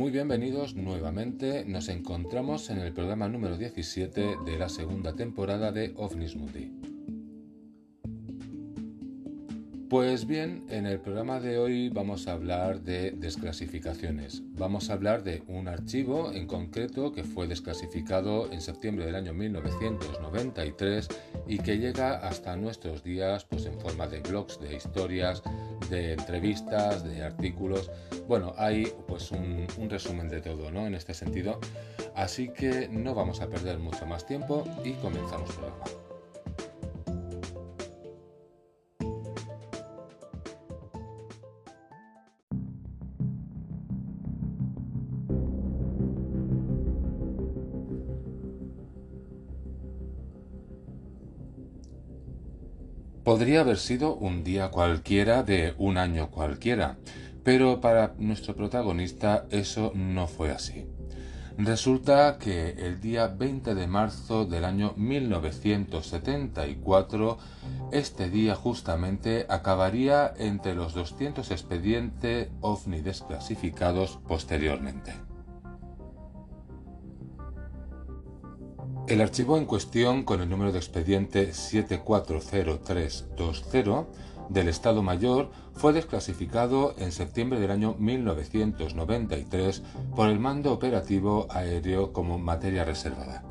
Muy bienvenidos nuevamente. Nos encontramos en el programa número 17 de la segunda temporada de OVNIS Mundi. Pues bien, en el programa de hoy vamos a hablar de desclasificaciones. Vamos a hablar de un archivo en concreto que fue desclasificado en septiembre del año 1993 y que llega hasta nuestros días pues en forma de blogs, de historias, de entrevistas, de artículos. Bueno, hay pues un, resumen de todo, ¿no? En este sentido. Así que no vamos a perder mucho más tiempo y comenzamos el programa. Podría haber sido un día cualquiera de un año cualquiera, pero para nuestro protagonista eso no fue así. Resulta que el día 20 de marzo del año 1974, este día justamente acabaría entre los 200 expedientes OVNI desclasificados posteriormente. El archivo en cuestión, con el número de expediente 740320 del Estado Mayor, fue desclasificado en septiembre del año 1993 por el Mando Operativo Aéreo como materia reservada.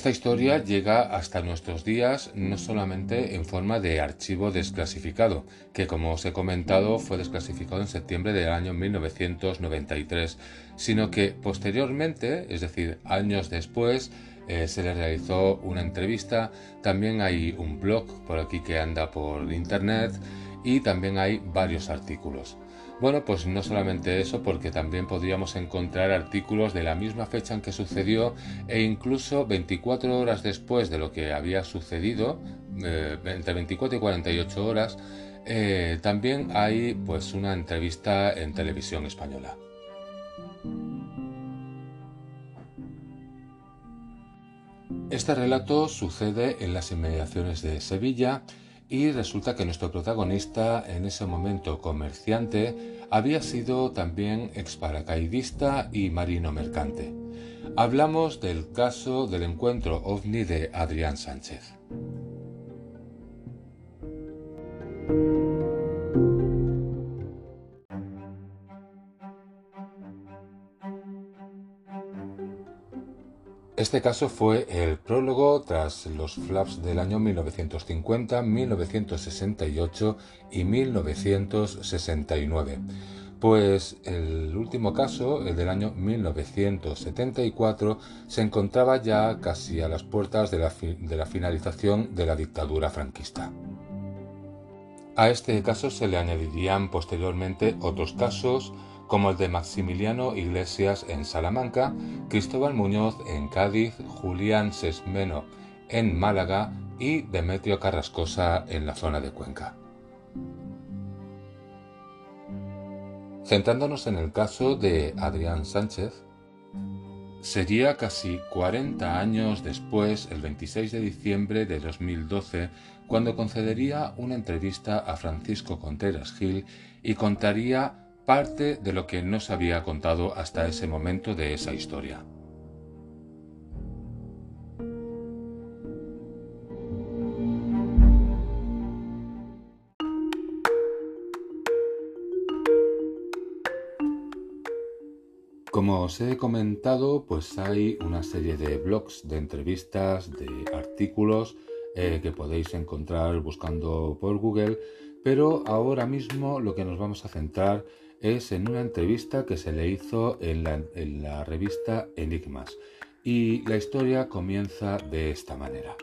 Esta historia llega hasta nuestros días no solamente en forma de archivo desclasificado, que como os he comentado fue desclasificado en septiembre del año 1993, sino que posteriormente, es decir, años después, eh, se le realizó una entrevista, también hay un blog por aquí que anda por internet y también hay varios artículos. Bueno, pues no solamente eso, porque también podríamos encontrar artículos de la misma fecha en que sucedió e incluso 24 horas después de lo que había sucedido, eh, entre 24 y 48 horas, eh, también hay pues una entrevista en televisión española. Este relato sucede en las inmediaciones de Sevilla y resulta que nuestro protagonista, en ese momento comerciante, había sido también exparacaidista y marino mercante. Hablamos del caso del encuentro ovni de Adrián Sánchez. Este caso fue el prólogo tras los flaps del año 1950, 1968 y 1969. Pues el último caso, el del año 1974, se encontraba ya casi a las puertas de la, de la finalización de la dictadura franquista. A este caso se le añadirían posteriormente otros casos, como el de Maximiliano Iglesias en Salamanca, Cristóbal Muñoz en Cádiz, Julián Sesmeno en Málaga y Demetrio Carrascosa en la zona de Cuenca. Centrándonos en el caso de Adrián Sánchez, sería casi 40 años después, el 26 de diciembre de 2012, cuando concedería una entrevista a Francisco Contreras Gil y contaría parte de lo que no se había contado hasta ese momento de esa historia. Como os he comentado, pues hay una serie de blogs, de entrevistas, de artículos eh, que podéis encontrar buscando por Google, pero ahora mismo lo que nos vamos a centrar es en una entrevista que se le hizo en la, revista Enigmas. Y la historia comienza de esta manera.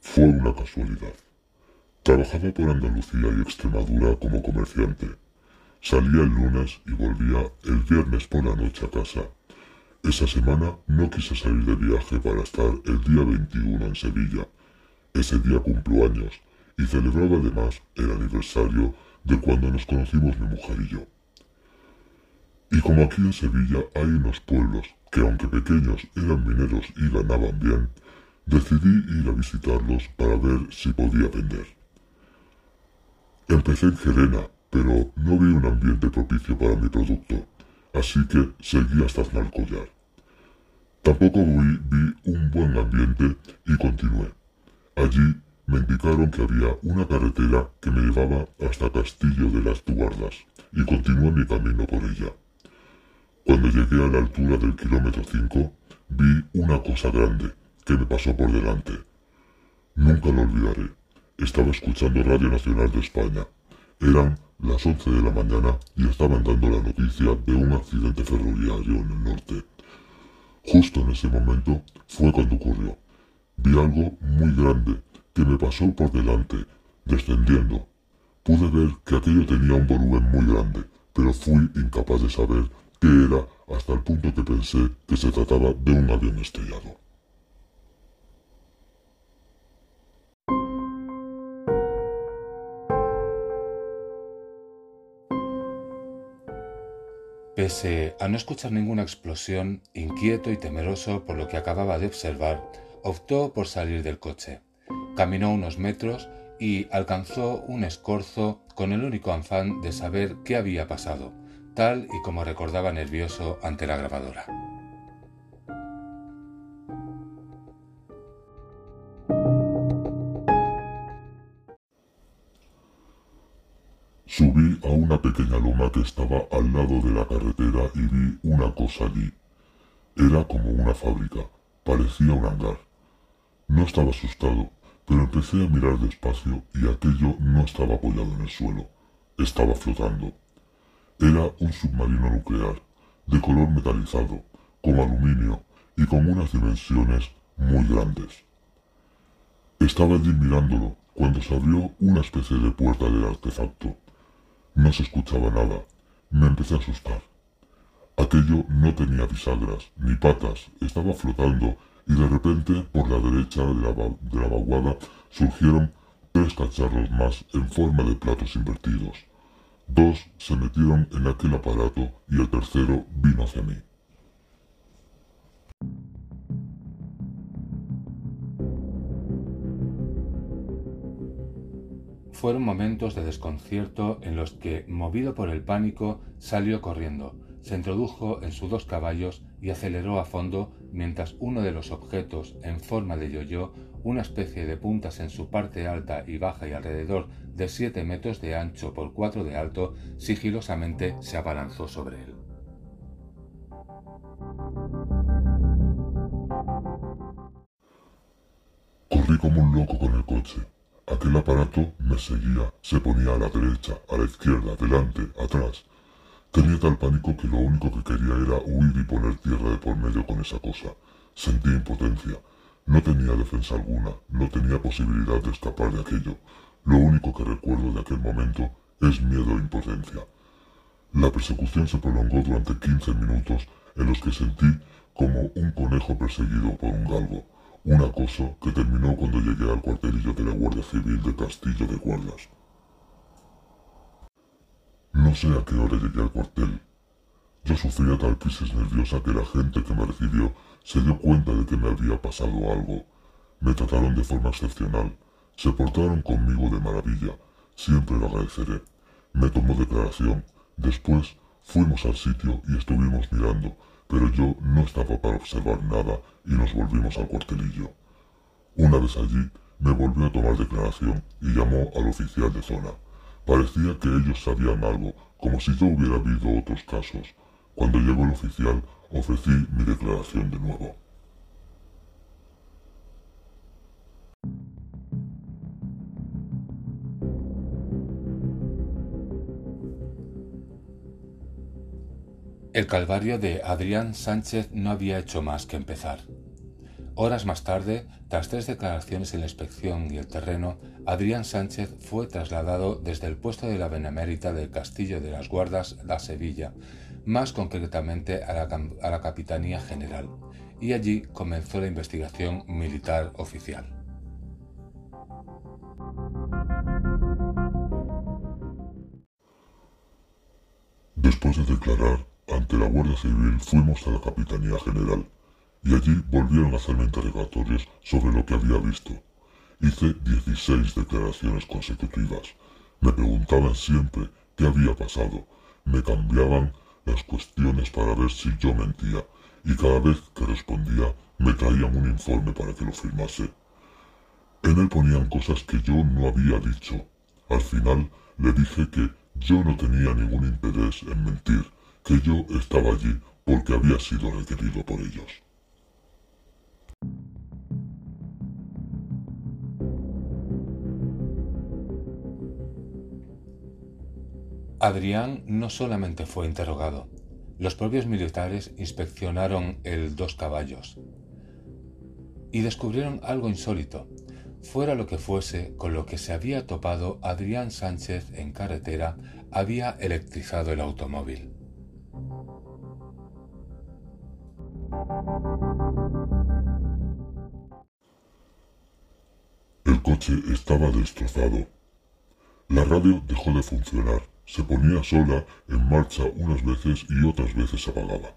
Fue una casualidad. Trabajaba por Andalucía y Extremadura como comerciante. Salía el lunes y volvía el viernes por la noche a casa. Esa semana no quise salir de viaje para estar el día 21 en Sevilla Ese día cumplió años y celebraba además el aniversario de cuando nos conocimos mi mujer y yo. Y como aquí en Sevilla hay unos pueblos que aunque pequeños eran mineros y ganaban bien, decidí ir a visitarlos para ver si podía vender. Empecé en Gerena, pero no vi un ambiente propicio para mi producto, así que seguí hasta Collar. Tampoco vi, vi un buen ambiente y continué. Allí me indicaron que había una carretera que me llevaba hasta Castillo de las Guardas y continué mi camino por ella. Cuando llegué a la altura del kilómetro 5, vi una cosa grande que me pasó por delante. Nunca lo olvidaré. Estaba escuchando Radio Nacional de España. Eran las 11 de la mañana y estaban dando la noticia de un accidente ferroviario en el norte. Justo en ese momento fue cuando ocurrió. Vi algo muy grande que me pasó por delante, descendiendo. Pude ver que aquello tenía un volumen muy grande, pero fui incapaz de saber qué era hasta el punto que pensé que se trataba de un avión estrellado. Pese a no escuchar ninguna explosión, inquieto y temeroso por lo que acababa de observar, optó por salir del coche. Caminó unos metros y alcanzó un escorzo con el único afán de saber qué había pasado tal y como recordaba nervioso ante la grabadora. Estaba al lado de la carretera y vi una cosa allí. Era como una fábrica, parecía un hangar. No estaba asustado, pero empecé a mirar despacio y aquello no estaba apoyado en el suelo, estaba flotando. Era un submarino nuclear, de color metalizado, con aluminio y con unas dimensiones muy grandes. Estaba allí mirándolo cuando se abrió una especie de puerta del artefacto. No se escuchaba nada. Me empecé a asustar. Aquello no tenía bisagras ni patas, estaba flotando y de repente por la derecha de la, de la vaguada surgieron tres cacharros más en forma de platos invertidos. Dos se metieron en aquel aparato y el tercero vino hacia mí. Fueron momentos de desconcierto en los que, movido por el pánico, salió corriendo, se introdujo en sus dos caballos y aceleró a fondo mientras uno de los objetos en forma de yo-yo una especie de puntas en su parte alta y baja y alrededor de 7 metros de ancho por 4 de alto, sigilosamente se abalanzó sobre él. Corrí como un loco con el coche. Aquel aparato me seguía, se ponía a la derecha, a la izquierda, delante, atrás. Tenía tal pánico que lo único que quería era huir y poner tierra de por medio con esa cosa. Sentí impotencia. No tenía defensa alguna, no tenía posibilidad de escapar de aquello. Lo único que recuerdo de aquel momento es miedo e impotencia. La persecución se prolongó durante 15 minutos en los que sentí como un conejo perseguido por un galgo, un acoso que terminó cuando llegué al cuartelillo de la Guardia Civil de Castillo de Guardas. No sé a qué hora llegué al cuartel. Yo sufría tal crisis nerviosa que la gente que me recibió se dio cuenta de que me había pasado algo. Me trataron de forma excepcional. Se portaron conmigo de maravilla. Siempre lo agradeceré. Me tomó declaración. Después fuimos al sitio y estuvimos mirando, pero yo no estaba para observar nada y nos volvimos al cuartelillo. Una vez allí, me volvió a tomar declaración y llamó al oficial de zona. Parecía que ellos sabían algo, como si yo hubiera habido otros casos. Cuando llegó el oficial, ofrecí mi declaración de nuevo. El calvario de Adrián Sánchez no había hecho más que empezar. Horas más tarde, tras tres declaraciones en la inspección y el terreno, Adrián Sánchez fue trasladado desde el puesto de la Benemérita del Castillo de las Guardas a Sevilla, más concretamente a la, Capitanía General, y allí comenzó la investigación militar oficial. Después de declarar ante la Guardia Civil fuimos a la Capitanía General y allí volvieron a hacerme interrogatorios sobre lo que había visto. Hice 16 declaraciones consecutivas. Me preguntaban siempre qué había pasado. Me cambiaban las cuestiones para ver si yo mentía y cada vez que respondía me traían un informe para que lo firmase. En él ponían cosas que yo no había dicho. Al final le dije que yo no tenía ningún interés en mentir, que yo estaba allí porque había sido requerido por ellos. Adrián no solamente fue interrogado, los propios militares inspeccionaron el dos caballos y descubrieron algo insólito. Fuera lo que fuese con lo que se había topado, Adrián Sánchez en carretera había electrizado el automóvil. Estaba destrozado. La radio dejó de funcionar. Se ponía sola en marcha unas veces y otras veces se apagaba.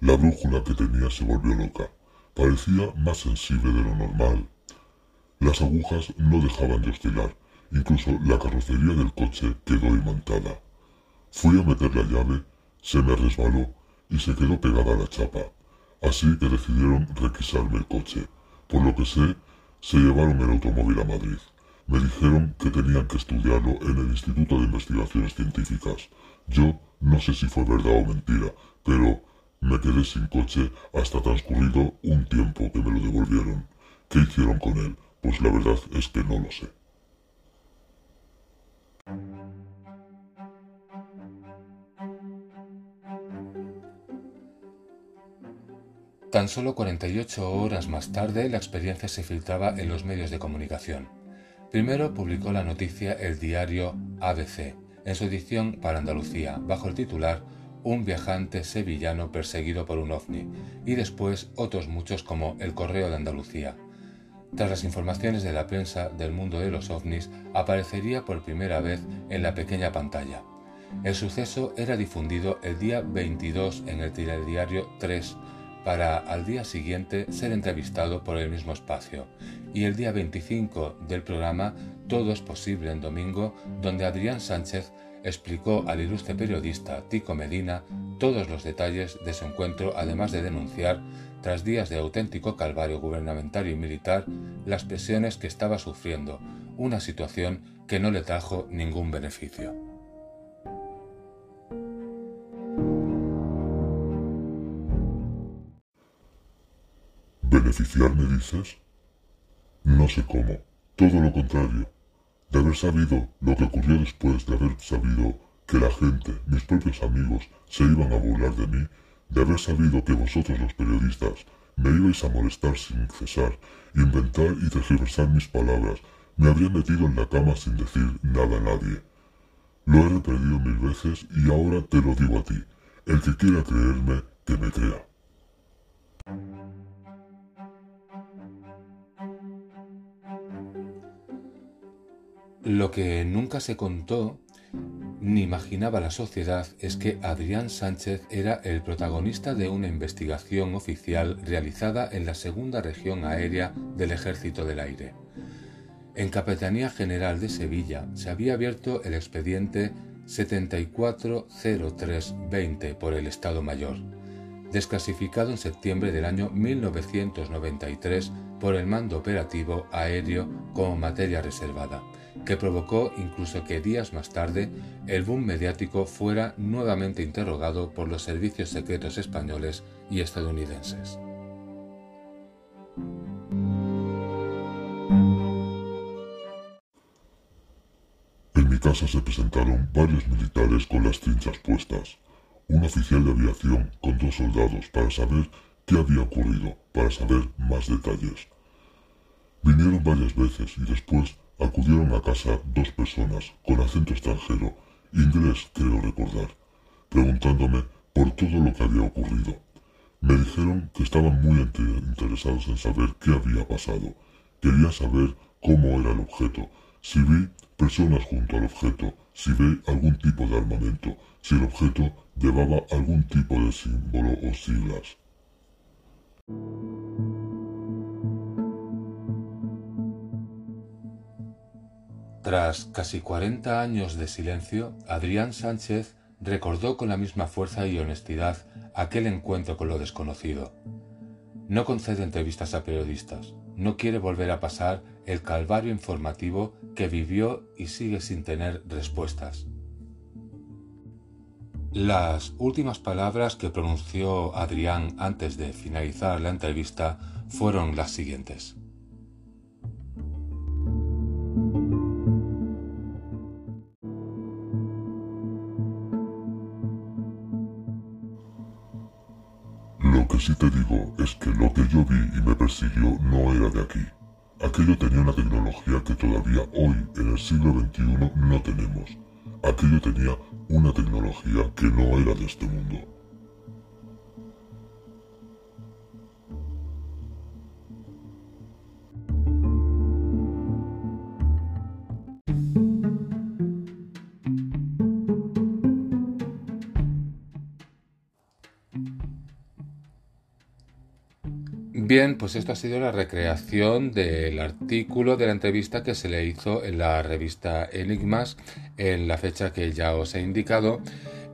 La brújula que tenía se volvió loca. Parecía más sensible de lo normal. Las agujas no dejaban de oscilar. Incluso la carrocería del coche quedó imantada. Fui a meter la llave, se me resbaló y se quedó pegada a la chapa. Así que decidieron requisarme el coche. Por lo que sé, se llevaron el automóvil a Madrid. Me dijeron que tenían que estudiarlo en el Instituto de Investigaciones Científicas. Yo no sé si fue verdad o mentira, pero me quedé sin coche hasta transcurrido un tiempo que me lo devolvieron. ¿Qué hicieron con él? Pues la verdad es que no lo sé. Tan solo 48 horas más tarde la experiencia se filtraba en los medios de comunicación. Primero publicó la noticia el diario ABC, en su edición para Andalucía, bajo el titular Un viajante sevillano perseguido por un ovni, y después otros muchos como El Correo de Andalucía. Tras las informaciones de la prensa del mundo de los ovnis, aparecería por primera vez en la pequeña pantalla. El suceso era difundido el día 22 en el telediario 3 para al día siguiente ser entrevistado por el mismo espacio. Y el día 25 del programa Todo es posible en domingo, donde Adrián Sánchez explicó al ilustre periodista Tico Medina todos los detalles de su encuentro, además de denunciar, tras días de auténtico calvario gubernamental y militar, las presiones que estaba sufriendo, una situación que no le trajo ningún beneficio. ¿Beneficiarme, dices? No sé cómo. Todo lo contrario. De haber sabido lo que ocurrió después de haber sabido que la gente, mis propios amigos, se iban a burlar de mí, de haber sabido que vosotros los periodistas me ibais a molestar sin cesar, inventar y tergiversar mis palabras, me habría metido en la cama sin decir nada a nadie. Lo he repetido mil veces y ahora te lo digo a ti. El que quiera creerme, que me crea. Lo que nunca se contó ni imaginaba la sociedad es que Adrián Sánchez era el protagonista de una investigación oficial realizada en la Segunda Región Aérea del Ejército del Aire. En Capitanía General de Sevilla se había abierto el expediente 740320 por el Estado Mayor, desclasificado en septiembre del año 1993 por el Mando Operativo Aéreo como materia reservada que provocó incluso que días más tarde el boom mediático fuera nuevamente interrogado por los servicios secretos españoles y estadounidenses. En mi casa se presentaron varios militares con las trinchas puestas, un oficial de aviación con dos soldados para saber qué había ocurrido, para saber más detalles. Vinieron varias veces y después Acudieron a casa dos personas con acento extranjero, inglés creo recordar, preguntándome por todo lo que había ocurrido. Me dijeron que estaban muy interesados en saber qué había pasado. Querían saber cómo era el objeto, si vi personas junto al objeto, si ve algún tipo de armamento, si el objeto llevaba algún tipo de símbolo o siglas. Tras casi 40 años de silencio, Adrián Sánchez recordó con la misma fuerza y honestidad aquel encuentro con lo desconocido. No concede entrevistas a periodistas, no quiere volver a pasar el calvario informativo que vivió y sigue sin tener respuestas. Las últimas palabras que pronunció Adrián antes de finalizar la entrevista fueron las siguientes. Te digo es que lo que yo vi y me persiguió no era de aquí. Aquello tenía una tecnología que todavía hoy, en el siglo XXI, no tenemos. Aquello tenía una tecnología que no era de este mundo. Bien, pues esto ha sido la recreación del artículo de la entrevista que se le hizo en la revista Enigmas en la fecha que ya os he indicado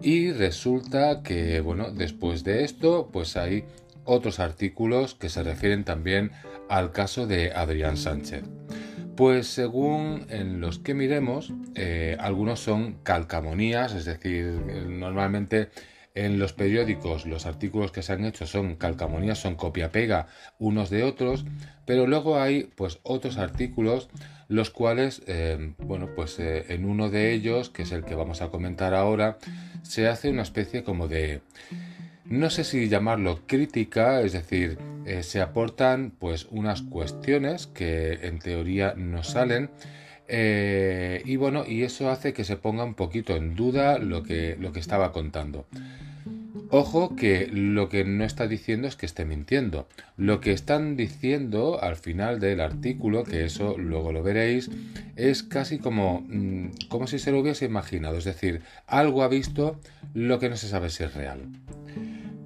y resulta que, bueno, después de esto, pues hay otros artículos que se refieren también al caso de Adrián Sánchez. Pues según en los que miremos, eh, algunos son calcamonías, es decir, normalmente en los periódicos los artículos que se han hecho son calcamonías, son copia-pega unos de otros, pero luego hay pues otros artículos los cuales, eh, bueno, pues eh, en uno de ellos, que es el que vamos a comentar ahora, se hace una especie como de, no sé si llamarlo crítica, es decir, eh, se aportan pues unas cuestiones que en teoría no salen, y bueno, y eso hace que se ponga un poquito en duda lo que, lo que estaba contando. Ojo que lo que no está diciendo es que esté mintiendo. Lo que están diciendo al final del artículo, que eso luego lo veréis, es casi como, mm, como si se lo hubiese imaginado. Es decir, algo ha visto lo que no se sabe si es real.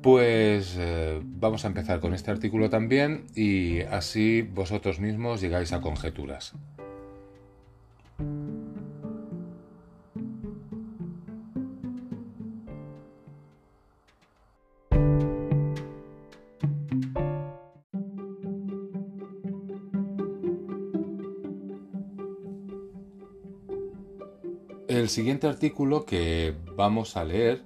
Pues eh, vamos a empezar con este artículo también y así vosotros mismos llegáis a conjeturas. El siguiente artículo que vamos a leer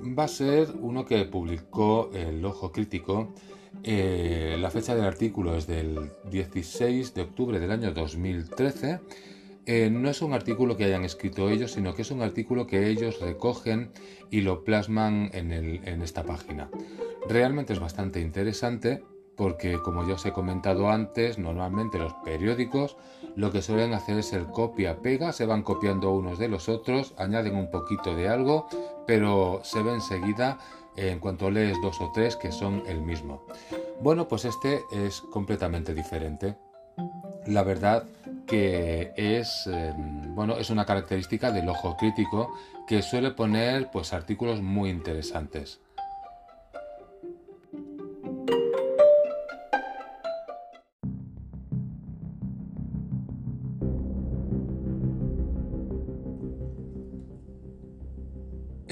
va a ser uno que publicó el Ojo Crítico. Eh, la fecha del artículo es del 16 de octubre del año 2013. Eh, no es un artículo que hayan escrito ellos, sino que es un artículo que ellos recogen y lo plasman en, en esta página. Realmente es bastante interesante porque como ya os he comentado antes, normalmente los periódicos lo que suelen hacer es el copia-pega, se van copiando unos de los otros, añaden un poquito de algo, pero se ve enseguida en cuanto lees dos o tres que son el mismo. Bueno, pues este es completamente diferente. La verdad que es, em, bueno, es una característica del ojo crítico que suele poner pues artículos muy interesantes.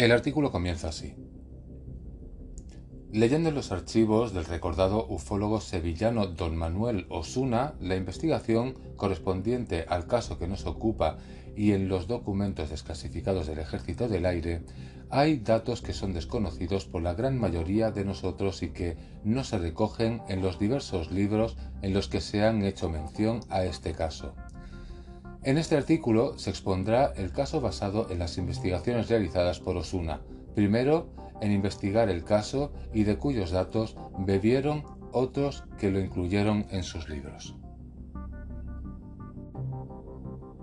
El artículo comienza así. Leyendo en los archivos del recordado ufólogo sevillano don Manuel Osuna, la investigación correspondiente al caso que nos ocupa y en los documentos desclasificados del Ejército del Aire, hay datos que son desconocidos por la gran mayoría de nosotros y que no se recogen en los diversos libros en los que se han hecho mención a este caso. En este artículo se expondrá el caso basado en las investigaciones realizadas por Osuna, primero en investigar el caso y de cuyos datos bebieron otros que lo incluyeron en sus libros.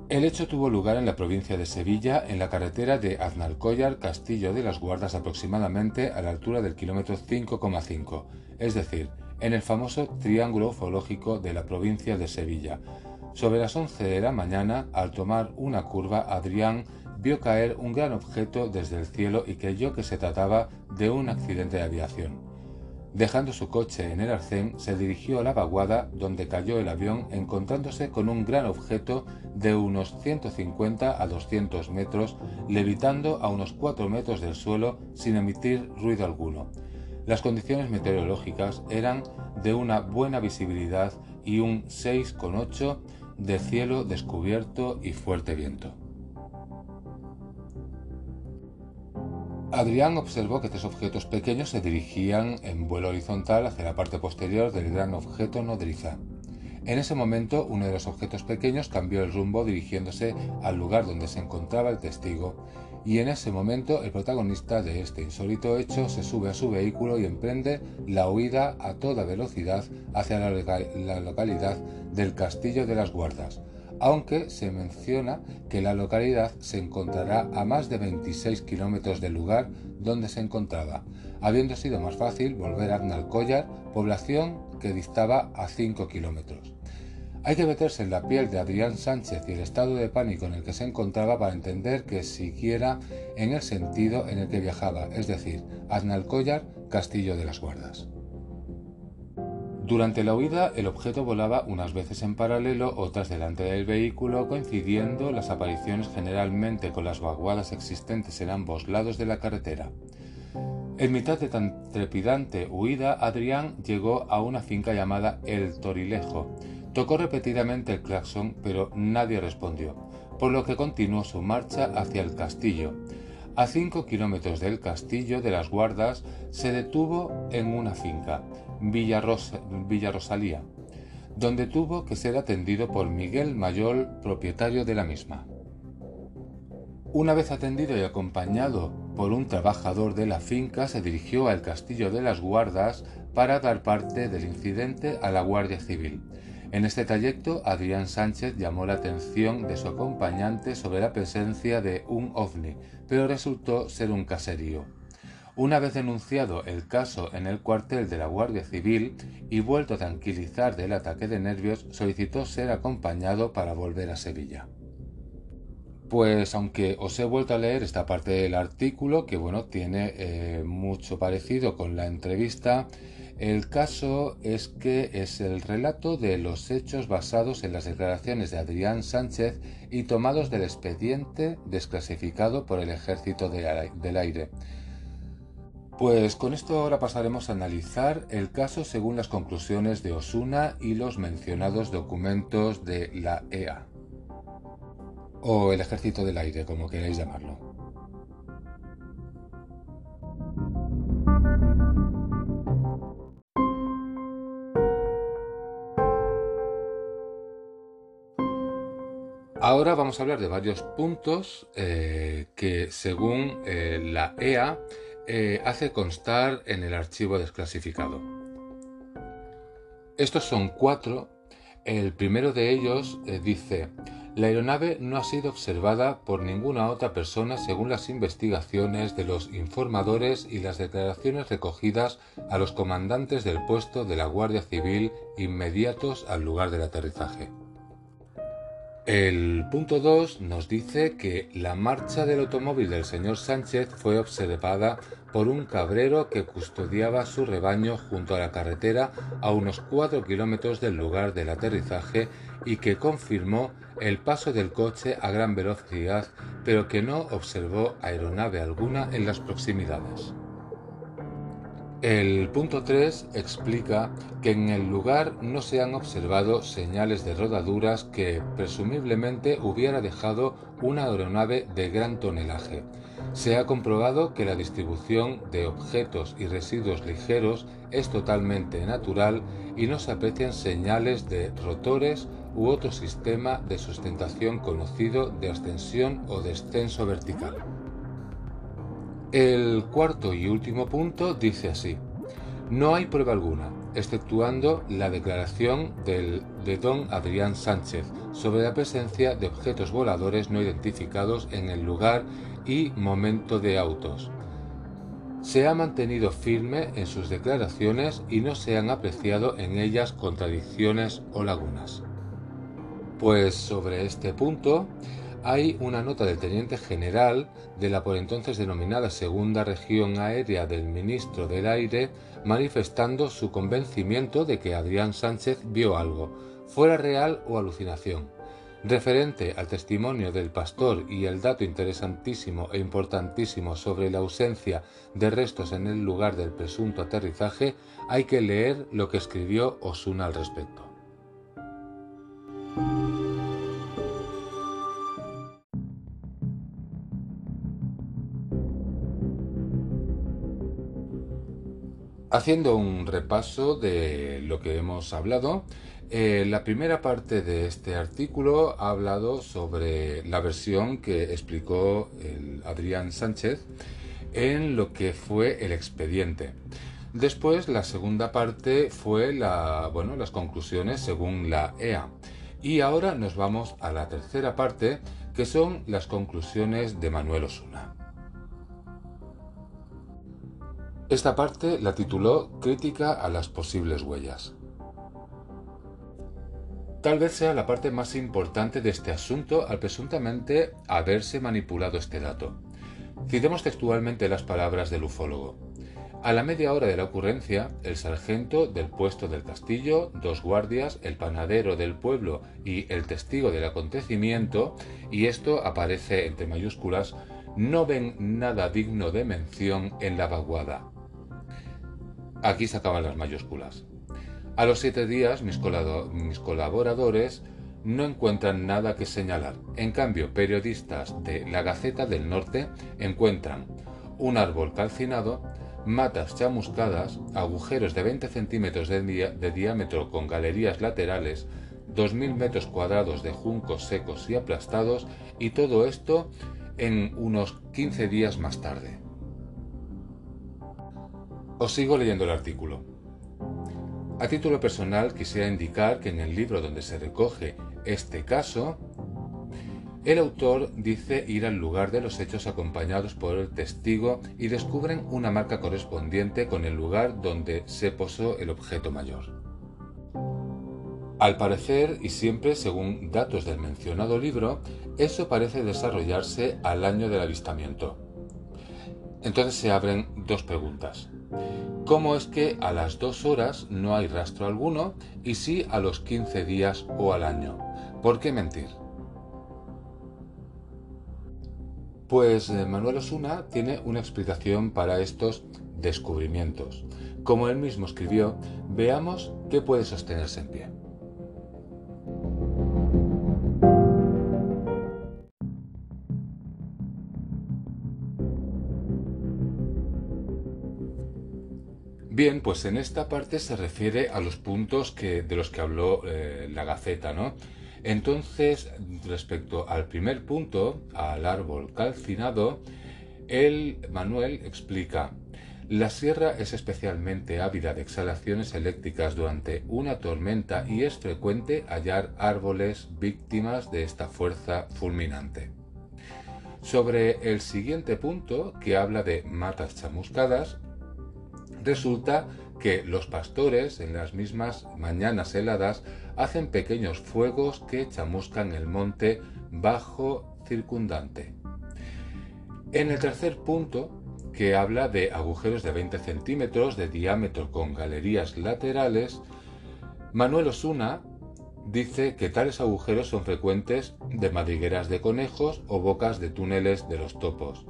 El hecho tuvo lugar en la provincia de Sevilla, en la carretera de Aznalcóllar, Castillo de las Guardas, aproximadamente a la altura del kilómetro 5,5, es decir, en el famoso triángulo ufológico de la provincia de Sevilla, Sobre las 11 de la mañana, al tomar una curva, Adrián vio caer un gran objeto desde el cielo y creyó que se trataba de un accidente de aviación. Dejando su coche en el arcén, se dirigió a la vaguada donde cayó el avión encontrándose con un gran objeto de unos 150 a 200 metros, levitando a unos 4 metros del suelo sin emitir ruido alguno. Las condiciones meteorológicas eran de una buena visibilidad y un 6,8 de cielo descubierto y fuerte viento. Adrián observó que tres objetos pequeños se dirigían en vuelo horizontal hacia la parte posterior del gran objeto nodriza. En ese momento, uno de los objetos pequeños cambió el rumbo dirigiéndose al lugar donde se encontraba el testigo, y en ese momento el protagonista de este insólito hecho se sube a su vehículo y emprende la huida a toda velocidad hacia la, localidad del Castillo de las Guardas, aunque se menciona que la localidad se encontrará a más de 26 kilómetros del lugar donde se encontraba, habiendo sido más fácil volver a Arnalcollar, población que distaba a 5 kilómetros. Hay que meterse en la piel de Adrián Sánchez y el estado de pánico en el que se encontraba para entender que siquiera en el sentido en el que viajaba, es decir, Aznalcóllar, Castillo de las Guardas. Durante la huida, el objeto volaba unas veces en paralelo, otras delante del vehículo, coincidiendo las apariciones generalmente con las vaguadas existentes en ambos lados de la carretera. En mitad de tan trepidante huida, Adrián llegó a una finca llamada El Torilejo. Tocó repetidamente el claxon, pero nadie respondió, por lo que continuó su marcha hacia el castillo. A cinco kilómetros del castillo de las guardas se detuvo en una finca, Villa, Rosalía, donde tuvo que ser atendido por Miguel Mayol, propietario de la misma. Una vez atendido y acompañado por un trabajador de la finca, se dirigió al castillo de las guardas para dar parte del incidente a la Guardia Civil. En este trayecto, Adrián Sánchez llamó la atención de su acompañante sobre la presencia de un ovni, pero resultó ser un caserío. Una vez denunciado el caso en el cuartel de la Guardia Civil y vuelto a tranquilizar del ataque de nervios, solicitó ser acompañado para volver a Sevilla. Pues aunque os he vuelto a leer esta parte del artículo, que bueno, tiene eh, mucho parecido con la entrevista, el caso es que es el relato de los hechos basados en las declaraciones de Adrián Sánchez y tomados del expediente desclasificado por el Ejército del Aire. Pues con esto ahora pasaremos a analizar el caso según las conclusiones de Osuna y los mencionados documentos de la EA, o el Ejército del Aire, como queráis llamarlo. Ahora vamos a hablar de varios puntos eh, que según eh, la EA eh, hace constar en el archivo desclasificado. Estos son cuatro. El primero de ellos dice, la aeronave no ha sido observada por ninguna otra persona según las investigaciones de los informadores y las declaraciones recogidas a los comandantes del puesto de la Guardia Civil inmediatos al lugar del aterrizaje. El punto 2 nos dice que la marcha del automóvil del señor Sánchez fue observada por un cabrero que custodiaba su rebaño junto a la carretera a unos 4 kilómetros del lugar del aterrizaje y que confirmó el paso del coche a gran velocidad, pero que no observó aeronave alguna en las proximidades. El punto 3 explica que en el lugar no se han observado señales de rodaduras que presumiblemente hubiera dejado una aeronave de gran tonelaje. Se ha comprobado que la distribución de objetos y residuos ligeros es totalmente natural y no se aprecian señales de rotores u otro sistema de sustentación conocido de ascensión o descenso vertical. El cuarto y último punto dice así. No hay prueba alguna, exceptuando la declaración del, de don Adrián Sánchez sobre la presencia de objetos voladores no identificados en el lugar y momento de autos. Se ha mantenido firme en sus declaraciones y no se han apreciado en ellas contradicciones o lagunas. Pues sobre este punto hay una nota del teniente general de la por entonces denominada Segunda Región Aérea del Ministro del Aire manifestando su convencimiento de que Adrián Sánchez vio algo, fuera real o alucinación. Referente al testimonio del pastor y el dato interesantísimo e importantísimo sobre la ausencia de restos en el lugar del presunto aterrizaje, hay que leer lo que escribió Osuna al respecto. Haciendo un repaso de lo que hemos hablado, eh, la primera parte de este artículo ha hablado sobre la versión que explicó Adrián Sánchez en lo que fue el expediente. Después, la segunda parte fue las conclusiones según la EA. Y ahora nos vamos a la tercera parte, que son las conclusiones de Manuel Osuna. Esta parte la tituló Crítica a las posibles huellas. Tal vez sea la parte más importante de este asunto al presuntamente haberse manipulado este dato. Citemos textualmente las palabras del ufólogo. A la media hora de la ocurrencia, el sargento del puesto del castillo, dos guardias, el panadero del pueblo y el testigo del acontecimiento, y esto aparece entre mayúsculas, no ven nada digno de mención en la vaguada. Aquí se acaban las mayúsculas. A los siete días mis, colaboradores no encuentran nada que señalar. En cambio, periodistas de La Gaceta del Norte encuentran un árbol calcinado, matas chamuscadas, agujeros de 20 centímetros de, de diámetro con galerías laterales, 2.000 metros cuadrados de juncos secos y aplastados, y todo esto en unos 15 días más tarde. Os sigo leyendo el artículo. A título personal quisiera indicar que en el libro donde se recoge este caso, el autor dice ir al lugar de los hechos acompañados por el testigo y descubren una marca correspondiente con el lugar donde se posó el objeto mayor. Al parecer, y siempre según datos del mencionado libro, eso parece desarrollarse al año del avistamiento. Entonces se abren dos preguntas. ¿Cómo es que a las dos horas no hay rastro alguno y sí a los 15 días o al año? ¿Por qué mentir? Pues eh, Manuel Osuna tiene una explicación para estos descubrimientos. Como él mismo escribió, veamos qué puede sostenerse en pie. Bien, pues en esta parte se refiere a los puntos que, de los que habló eh, la Gaceta, ¿no? Entonces, respecto al primer punto, al árbol calcinado, el Manuel explica, la sierra es especialmente ávida de exhalaciones eléctricas durante una tormenta y es frecuente hallar árboles víctimas de esta fuerza fulminante. Sobre el siguiente punto, que habla de matas chamuscadas, Resulta que los pastores en las mismas mañanas heladas hacen pequeños fuegos que chamuscan el monte bajo circundante. En el tercer punto, que habla de agujeros de 20 centímetros de diámetro con galerías laterales, Manuel Osuna dice que tales agujeros son frecuentes de madrigueras de conejos o bocas de túneles de los topos.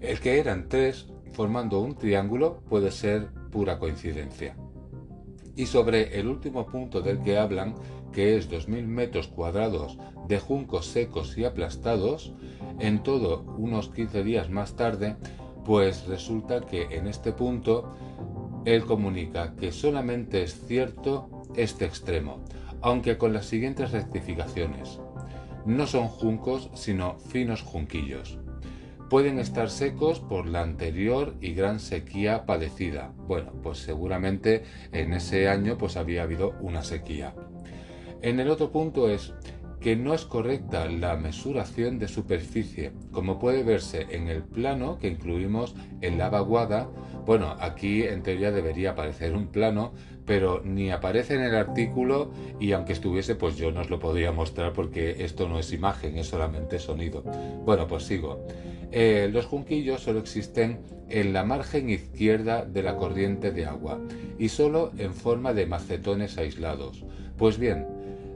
El que eran tres formando un triángulo puede ser pura coincidencia. Y sobre el último punto del que hablan, que es 2.000 metros cuadrados de juncos secos y aplastados, en todo unos 15 días más tarde, pues resulta que en este punto él comunica que solamente es cierto este extremo, aunque con las siguientes rectificaciones. No son juncos, sino finos junquillos pueden estar secos por la anterior y gran sequía padecida. Bueno, pues seguramente en ese año pues había habido una sequía. En el otro punto es que no es correcta la mesuración de superficie, como puede verse en el plano que incluimos en la vaguada. Bueno, aquí en teoría debería aparecer un plano, pero ni aparece en el artículo y aunque estuviese pues yo no os lo podría mostrar porque esto no es imagen, es solamente sonido. Bueno, pues sigo. Eh, los junquillos solo existen en la margen izquierda de la corriente de agua y solo en forma de macetones aislados. Pues bien,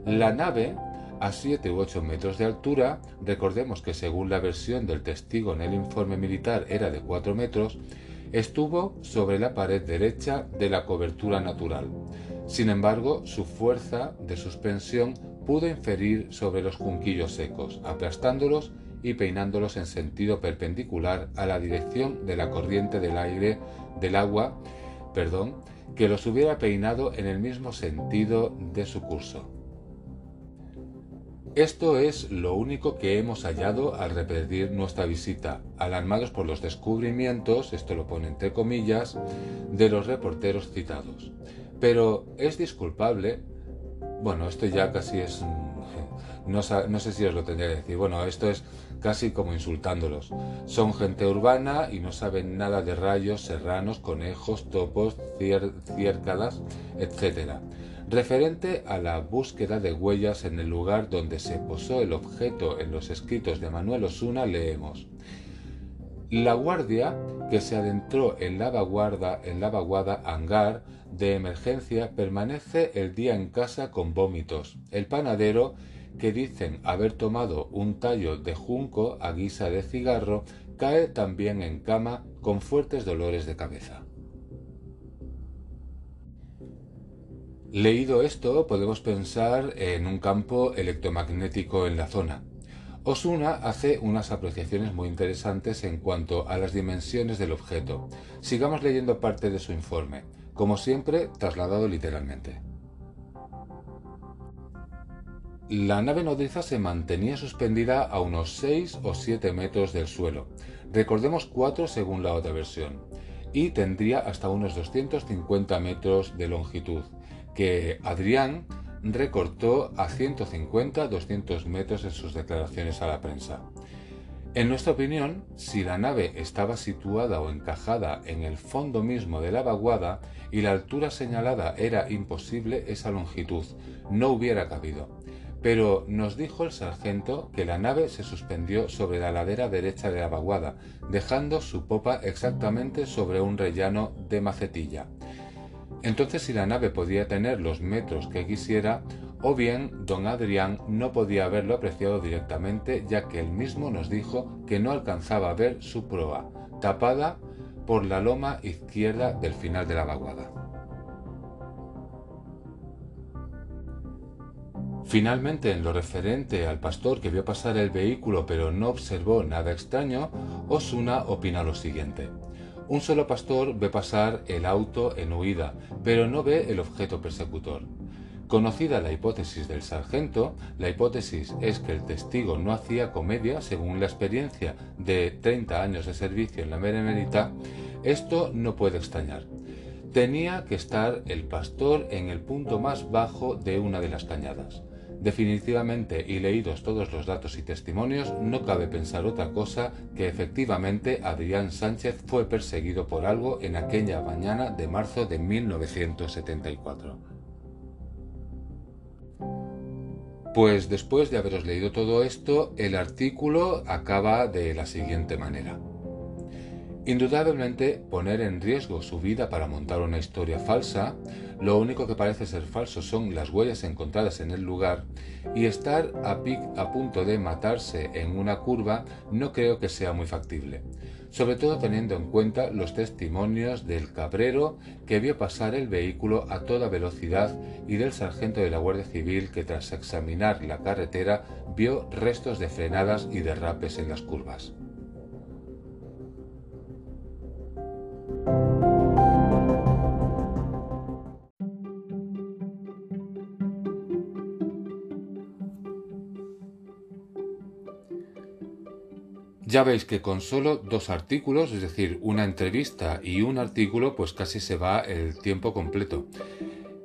la nave a 7 u 8 metros de altura, recordemos que según la versión del testigo en el informe militar era de 4 metros, estuvo sobre la pared derecha de la cobertura natural. Sin embargo, su fuerza de suspensión pudo inferir sobre los junquillos secos, aplastándolos y peinándolos en sentido perpendicular a la dirección de la corriente del aire del agua, perdón, que los hubiera peinado en el mismo sentido de su curso. Esto es lo único que hemos hallado al repetir nuestra visita, alarmados por los descubrimientos, esto lo pone entre comillas, de los reporteros citados. Pero es disculpable, bueno, esto ya casi es, no, no sé si os lo tendría que decir, bueno, esto es casi como insultándolos. Son gente urbana y no saben nada de rayos, serranos, conejos, topos, ciércadas, etc referente a la búsqueda de huellas en el lugar donde se posó el objeto en los escritos de Manuel Osuna, leemos. La guardia que se adentró en la vaguada, en la vaguada hangar de emergencia permanece el día en casa con vómitos. El panadero, que dicen haber tomado un tallo de junco a guisa de cigarro, cae también en cama con fuertes dolores de cabeza. Leído esto, podemos pensar en un campo electromagnético en la zona. Osuna hace unas apreciaciones muy interesantes en cuanto a las dimensiones del objeto. Sigamos leyendo parte de su informe, como siempre trasladado literalmente. La nave nodriza se mantenía suspendida a unos 6 o 7 metros del suelo, recordemos 4 según la otra versión, y tendría hasta unos 250 metros de longitud, que Adrián recortó a 150-200 metros en sus declaraciones a la prensa. En nuestra opinión, si la nave estaba situada o encajada en el fondo mismo de la vaguada y la altura señalada era imposible, esa longitud no hubiera cabido. Pero nos dijo el sargento que la nave se suspendió sobre la ladera derecha de la vaguada, dejando su popa exactamente sobre un rellano de macetilla. Entonces si la nave podía tener los metros que quisiera, o bien don Adrián no podía haberlo apreciado directamente, ya que él mismo nos dijo que no alcanzaba a ver su proa, tapada por la loma izquierda del final de la vaguada. Finalmente, en lo referente al pastor que vio pasar el vehículo pero no observó nada extraño, Osuna opina lo siguiente. Un solo pastor ve pasar el auto en huida, pero no ve el objeto persecutor. Conocida la hipótesis del sargento, la hipótesis es que el testigo no hacía comedia según la experiencia de 30 años de servicio en la Benemérita, esto no puede extrañar. Tenía que estar el pastor en el punto más bajo de una de las cañadas. Definitivamente, y leídos todos los datos y testimonios, no cabe pensar otra cosa que efectivamente Adrián Sánchez fue perseguido por algo en aquella mañana de marzo de 1974. Pues después de haberos leído todo esto, el artículo acaba de la siguiente manera. Indudablemente, poner en riesgo su vida para montar una historia falsa, lo único que parece ser falso son las huellas encontradas en el lugar, y estar a, a punto de matarse en una curva no creo que sea muy factible, sobre todo teniendo en cuenta los testimonios del cabrero que vio pasar el vehículo a toda velocidad y del sargento de la Guardia Civil que tras examinar la carretera vio restos de frenadas y derrapes en las curvas. Ya veis que con solo dos artículos, es decir, una entrevista y un artículo, pues casi se va el tiempo completo.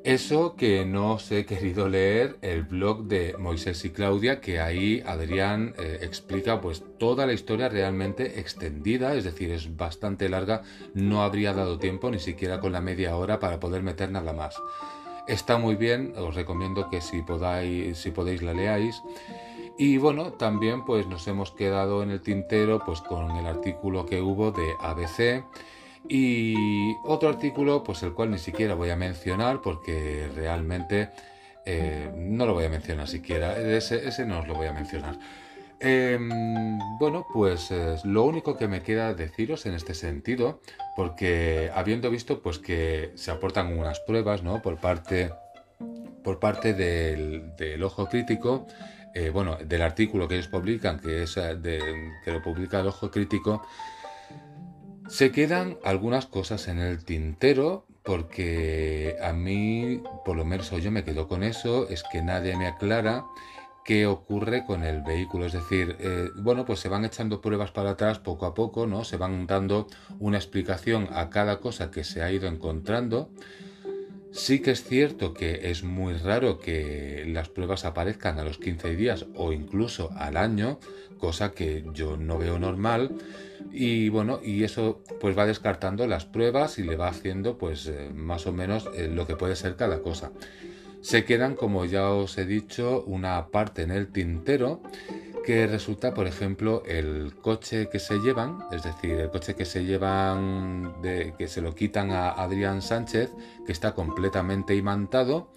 Eso que no os he querido leer el blog de Moisés y Claudia, que ahí Adrián eh, explica pues toda la historia realmente extendida, es decir, es bastante larga, no habría dado tiempo ni siquiera con la media hora para poder meter nada más. Está muy bien, os recomiendo que si podáis, si podéis la leáis. Y bueno, también pues nos hemos quedado en el tintero pues con el artículo que hubo de ABC y otro artículo, pues el cual ni siquiera voy a mencionar porque realmente eh, no lo voy a mencionar siquiera. Ese, ese no os lo voy a mencionar. Em, bueno, pues lo único que me queda deciros en este sentido, porque habiendo visto pues que se aportan unas pruebas, ¿no? Por parte, por parte del, ojo crítico, eh, bueno, del artículo que ellos publican, que es eh, que lo publica el ojo crítico, se quedan algunas cosas en el tintero porque a mí, por lo menos yo me quedo con eso, es que nadie me aclara qué ocurre con el vehículo. Es decir, eh, bueno, pues se van echando pruebas para atrás poco a poco, ¿no? Se van dando una explicación a cada cosa que se ha ido encontrando. Sí que es cierto que es muy raro que las pruebas aparezcan a los 15 días o incluso al año, cosa que yo no veo normal. Y bueno, y eso pues va descartando las pruebas y le va haciendo pues eh, más o menos eh, lo que puede ser cada cosa. Se quedan, como ya os he dicho, una parte en el tintero que resulta, por ejemplo, el coche que se llevan, es decir, el coche que se llevan, que se lo quitan a Adrián Sánchez, que está completamente imantado,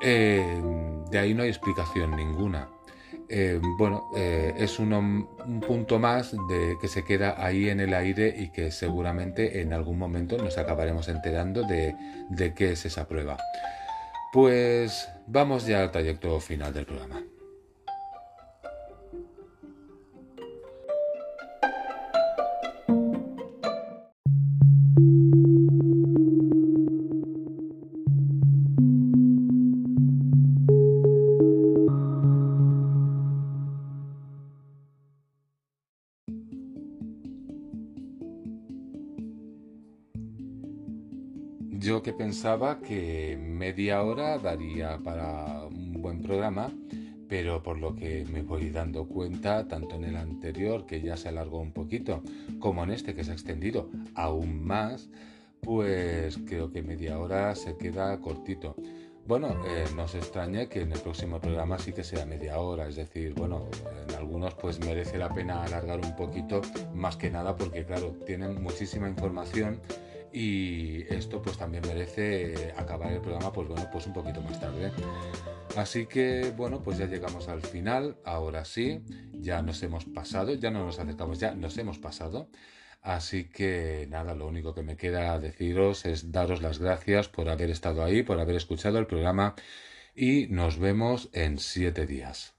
eh, de ahí no hay explicación ninguna. Eh, bueno, eh, es un, punto más de que se queda ahí en el aire y que seguramente en algún momento nos acabaremos enterando de, de qué es esa prueba. Pues vamos ya al trayecto final del programa. Yo que pensaba que media hora daría para un buen programa, pero por lo que me voy dando cuenta, tanto en el anterior, que ya se alargó un poquito, como en este, que se ha extendido aún más, pues creo que media hora se queda cortito. Bueno, eh, no se extrañe que en el próximo programa sí que sea media hora, es decir, bueno, en algunos pues merece la pena alargar un poquito, más que nada porque claro, tienen muchísima información y esto pues también merece acabar el programa pues bueno pues un poquito más tarde. Así que bueno pues ya llegamos al final ahora sí ya nos hemos pasado ya no nos acercamos ya nos hemos pasado. Así que nada lo único que me queda deciros es daros las gracias por haber estado ahí por haber escuchado el programa y nos vemos en siete días